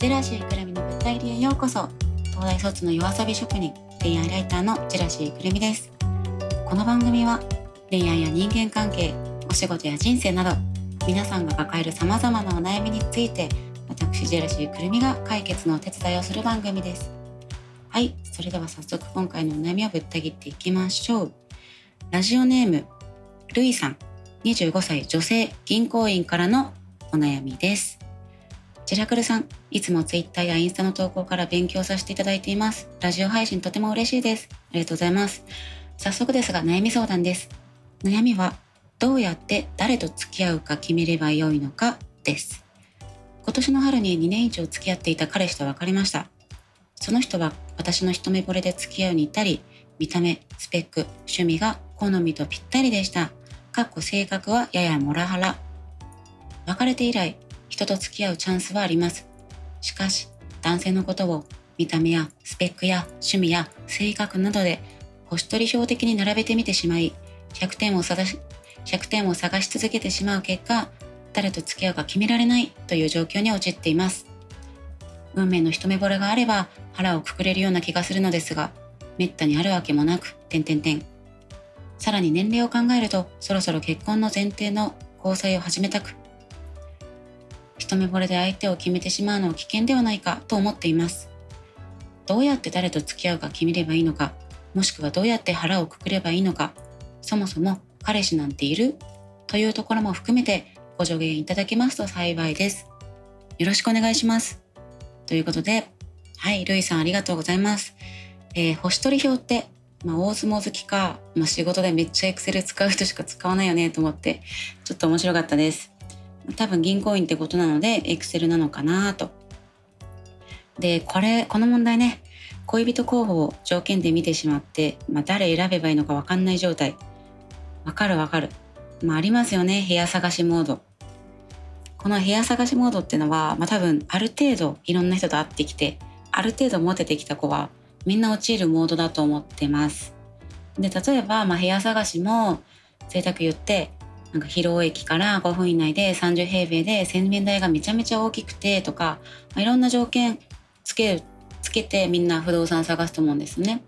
ジェラシーくるみの物体流へようこそ。東大卒の夜遊び職人恋愛ライターのジェラシーくるみです。この番組は恋愛や人間関係お仕事や人生など皆さんが抱える様々なお悩みについて私ジェラシーくるみが解決のお手伝いをする番組です。はいそれでは早速今回のお悩みをぶった切っていきましょう。ラジオネームルイさん。25歳女性銀行員からのお悩みです。ジェラクルさん、いつも Twitter やインスタの投稿から勉強させていただいています。ラジオ配信とても嬉しいです。ありがとうございます。早速ですが悩み相談です。悩みは、どうやって誰と付き合うか決めればよいのかです。今年の春に2年以上付き合っていた彼氏と別れました。その人は私の一目惚れで付き合うに至り、見た目、スペック、趣味が好みとぴったりでした。かっこ性格はややモラハラ。別れて以来、人と付き合うチャンスはあります。しかし、男性のことを見た目やスペックや趣味や性格などで星取り標的に並べてみてしまい、100点を探し、100点を探し続けてしまう結果、誰と付き合うか決められないという状況に陥っています。運命の一目惚れがあれば腹をくくれるような気がするのですが、めったにあるわけもなく、点々点。さらに年齢を考えると、そろそろ結婚の前提の交際を始めたく、一目惚れで相手を決めてしまうのは危険ではないかと思っています。どうやって誰と付き合うか決めればいいのか、もしくはどうやって腹をくくればいいのか、そもそも彼氏なんている？というところも含めてご助言いただけますと幸いです。よろしくお願いします。ということで、はい、ルイさんありがとうございます。えー、星取り表って、まあ、大相撲好きか、まあ、仕事でめっちゃエクセル使う人しか使わないよねと思って、ちょっと面白かったです。多分銀行員ってことなので、エクセルなのかなと。で、これ、この問題ね、恋人候補を条件で見てしまって、まあ、誰選べばいいのかわかんない状態。わかるわかる。まあ、ありますよね、部屋探しモード。この部屋探しモードってのは、まあ、多分ある程度いろんな人と会ってきて、ある程度モテてきた子は、みんな陥るモードだと思ってます。で、例えば、まあ、部屋探しも、贅沢言って、なんか広尾駅から5分以内で30平米で洗面台がめちゃめちゃ大きくてとか、まあ、いろんな条件つけつけてみんな不動産探すと思うんですね。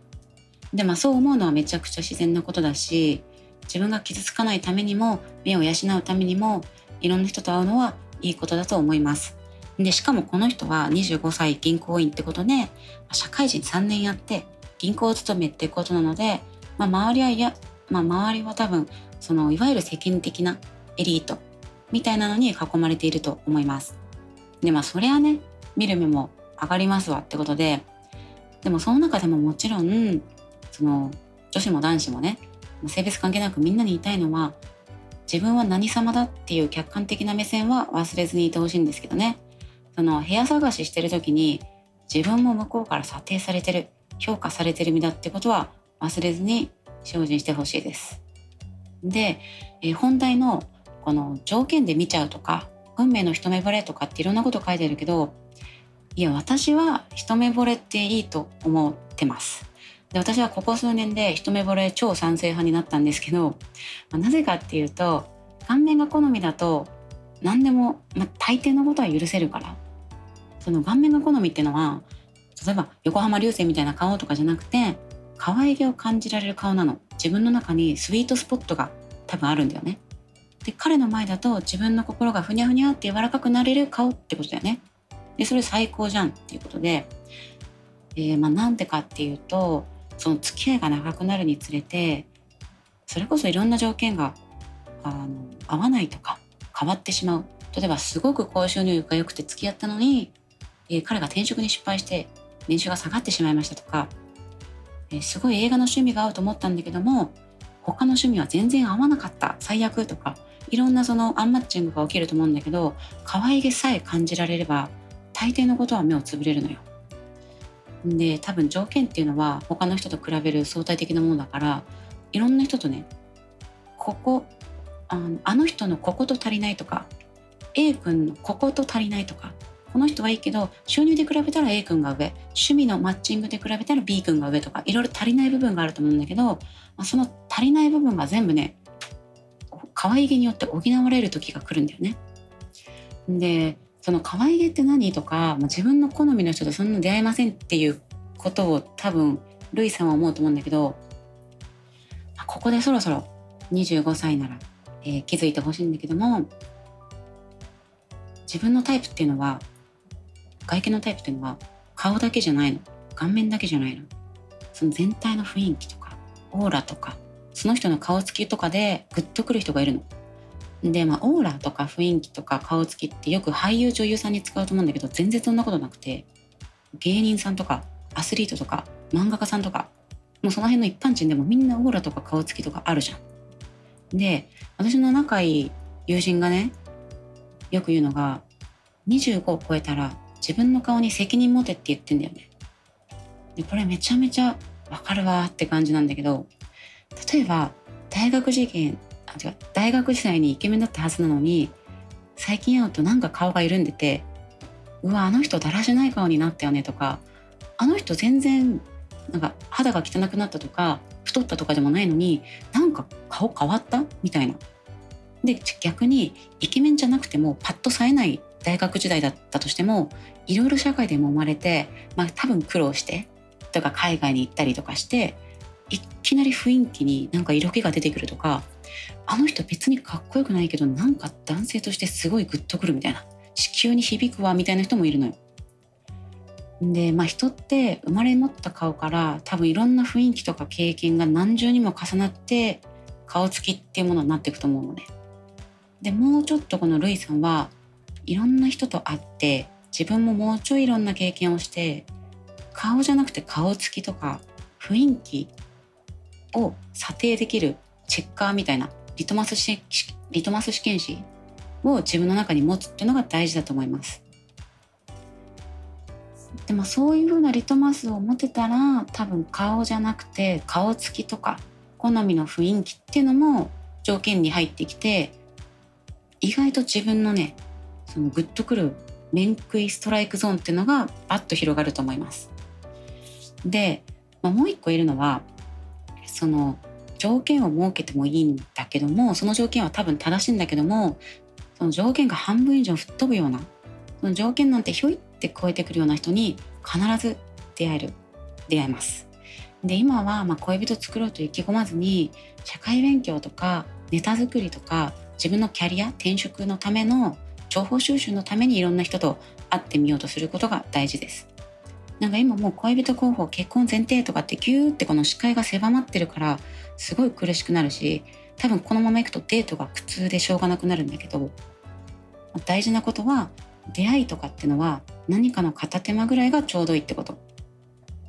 でまあそう思うのはめちゃくちゃ自然なことだし自分が傷つかないためにも目を養うためにもいろんな人と会うのはいいことだと思います。でしかもこの人は25歳銀行員ってことで社会人3年やって銀行勤めってことなので、まあ、周りはいや、まあ、周りは多分そのいわゆる世間的なエリートみたいなのに囲まれていると思います。でまあそれはね見る目も上がりますわってことででもその中でももちろんその女子も男子もね性別関係なくみんなに言いたいのは自分は何様だっていう客観的な目線は忘れずにいてほしいんですけどねその部屋探ししてる時に自分も向こうから査定されてる評価されてる身だってことは忘れずに精進してほしいです。で、えー、本題のこの条件で見ちゃうとか運命の一目惚れとかっていろんなこと書いてるけどいや私は一目惚れっていいと思ってます。で私はここ数年で一目惚れ超賛成派になったんですけど、まあ、なぜかっていうと顔面が好みだと何でも、まあ、大抵のことは許せるからその顔面が好みっていうのは例えば横浜流星みたいな顔とかじゃなくて可愛げを感じられる顔なの自分の中にスイートスポットが多分あるんだよね。で彼の前だと自分の心がふにゃふにゃって柔らかくなれる顔ってことだよね。でそれ最高じゃんっていうことで、えー、まあなんでかっていうとその付き合いが長くなるにつれてそれこそいろんな条件があの合わないとか変わってしまう。例えばすごく高収入が良くて付き合ったのに、えー、彼が転職に失敗して年収が下がってしまいましたとかえすごい映画の趣味が合うと思ったんだけども他の趣味は全然合わなかった最悪とかいろんなそのアンマッチングが起きると思うんだけど可愛げさえ感じられれば大抵のことは目をつぶれるのよ。で多分条件っていうのは他の人と比べる相対的なものだからいろんな人とねここあのあの人のここと足りないとか A 君のここと足りないとかこの人はいいけど収入で比べたら A 君が上趣味のマッチングで比べたら B 君が上とかいろいろ足りない部分があると思うんだけど、まあ、その足りない部分が全部ね可愛げによって補われる時が来るんだよね。でその可愛げって何とか、まあ、自分の好みの人とそんな出会えませんっていうことを多分ルイさんは思うと思うんだけど、まあ、ここでそろそろ25歳なら、えー、気づいてほしいんだけども自分のタイプっていうのは外見のタイプっていうのは顔だけじゃないの顔面だけじゃないのその全体の雰囲気とかオーラとかその人の顔つきとかでグッとくる人がいるの。でまあオーラとか雰囲気とか顔つきってよく俳優女優さんに使うと思うんだけど全然そんなことなくて芸人さんとかアスリートとか漫画家さんとかもうその辺の一般人でもみんなオーラとか顔つきとかあるじゃん。で私の仲いい友人がねよく言うのが25を超えたら自分の顔に責任持てって言ってんだよね。でこれめちゃめちゃわかるわって感じなんだけど例えば大学受験あ違う大学時代にイケメンだったはずなのに最近会うとなんか顔が緩んでてうわあの人だらしない顔になったよねとかあの人全然なんか肌が汚くなったとか太ったとかでもないのになんか顔変わったみたいな。で逆にイケメンじゃなくてもパッと冴えない大学時代だったとしてもいろいろ社会でも生まれて、まあ、多分苦労してとか海外に行ったりとかしていきなり雰囲気になんか色気が出てくるとかあの人別にかっこよくないけどなんか男性としてすごいグッとくるみたいな地球に響くわみたいな人もいるのよ。でまあ人って生まれ持った顔から多分いろんな雰囲気とか経験が何重にも重なって顔つきっていうものになっていくと思うのね。でもうちょっとこのルイさんはいろんな人と会って自分ももうちょいいろんな経験をして顔じゃなくて顔つきとか雰囲気を査定できるチェッカーみたいなリトマス試リトマス試験紙を自分の中に持つっていうのが大事だと思います。でもそういうふうなリトマスを持てたら多分顔じゃなくて顔つきとか好みの雰囲気っていうのも条件に入ってきて意外と自分のねそのグッとくる面食いストライクゾーンっていうのがバッと広がると思います。で、まあ、もう一個いるのはその条件を設けてもいいんだけどもその条件は多分正しいんだけどもその条件が半分以上吹っ飛ぶようなその条件なんてひょいって超えてくるような人に必ず出会える出会えます。で今はま恋人作ろうと意気込まずに社会勉強とかネタ作りとか自分のキャリア転職のための情報収集のためにいろんな人と会ってみようとすることが大事です。なんか今もう恋人候補結婚前提とかってギューってこの視界が狭まってるからすごい苦しくなるし多分このままいくとデートが苦痛でしょうがなくなるんだけど大事なことは出会いとかってのは何かの片手間ぐらいがちょうどいいってこと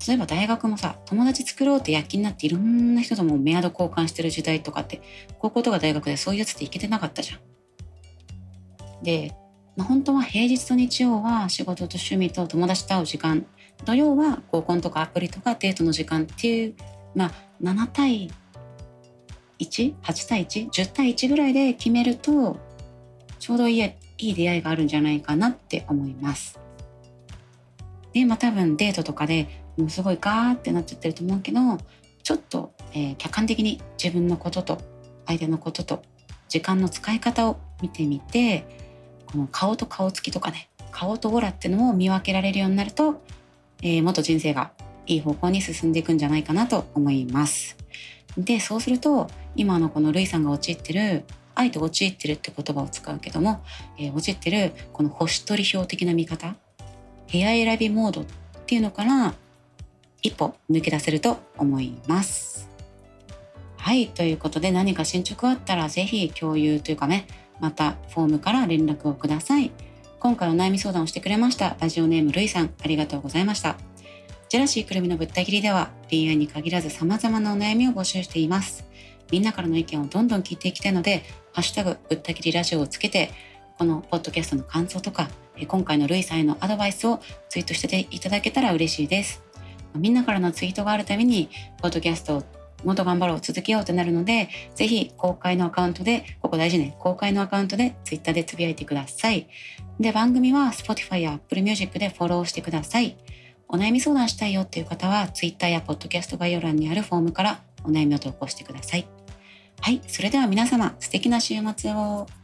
例えば大学もさ友達作ろうって躍起になっていろんな人ともメアド交換してる時代とかって高校とか大学でそういうやつっていけてなかったじゃん。で、まあ、本当は平日と日曜は仕事と趣味と友達と会う時間。土曜は合コンとかアプリとかデートの時間っていう、まあ、7対18対110対1ぐらいで決めるとちょうどいいいい出会いがあるんじゃないかなって思います。で、まあ多分デートとかでもうすごいガーってなっちゃってると思うけどちょっと、えー、客観的に自分のことと相手のことと時間の使い方を見てみてこの顔と顔つきとかね顔とオラっていうのを見分けられるようになるとえー、もっと人生がいい方向に進んでいくんじゃないかなと思います。で、そうすると、今のこのルイさんが陥ってる、愛と陥ってるって言葉を使うけども、えー、陥ってるこの星取り表的な見方、部屋選びモードっていうのから一歩抜け出せると思います。はい、ということで何か進捗あったらぜひ共有というかね、またフォームから連絡をください。今回お悩み相談をしてくれましたラジオネームるいさんありがとうございました。ジェラシーくるみのぶった切りでは恋愛に限らず様々なお悩みを募集しています。みんなからの意見をどんどん聞いていきたいのでハッシュタグぶった切りラジオをつけてこのポッドキャストの感想とか今回のルイさんへのアドバイスをツイートしていただけたら嬉しいです。みんなからのツイートがあるためにポッドキャストをもっと頑張ろう続けようってなるので、ぜひ公開のアカウントで、ここ大事ね、公開のアカウントで Twitter でつぶやいてください。で、番組は Spotify や Apple Music でフォローしてください。お悩み相談したいよっていう方は Twitter や Podcast 概要欄にあるフォームからお悩みを投稿してください。はい、それでは皆様素敵な週末を。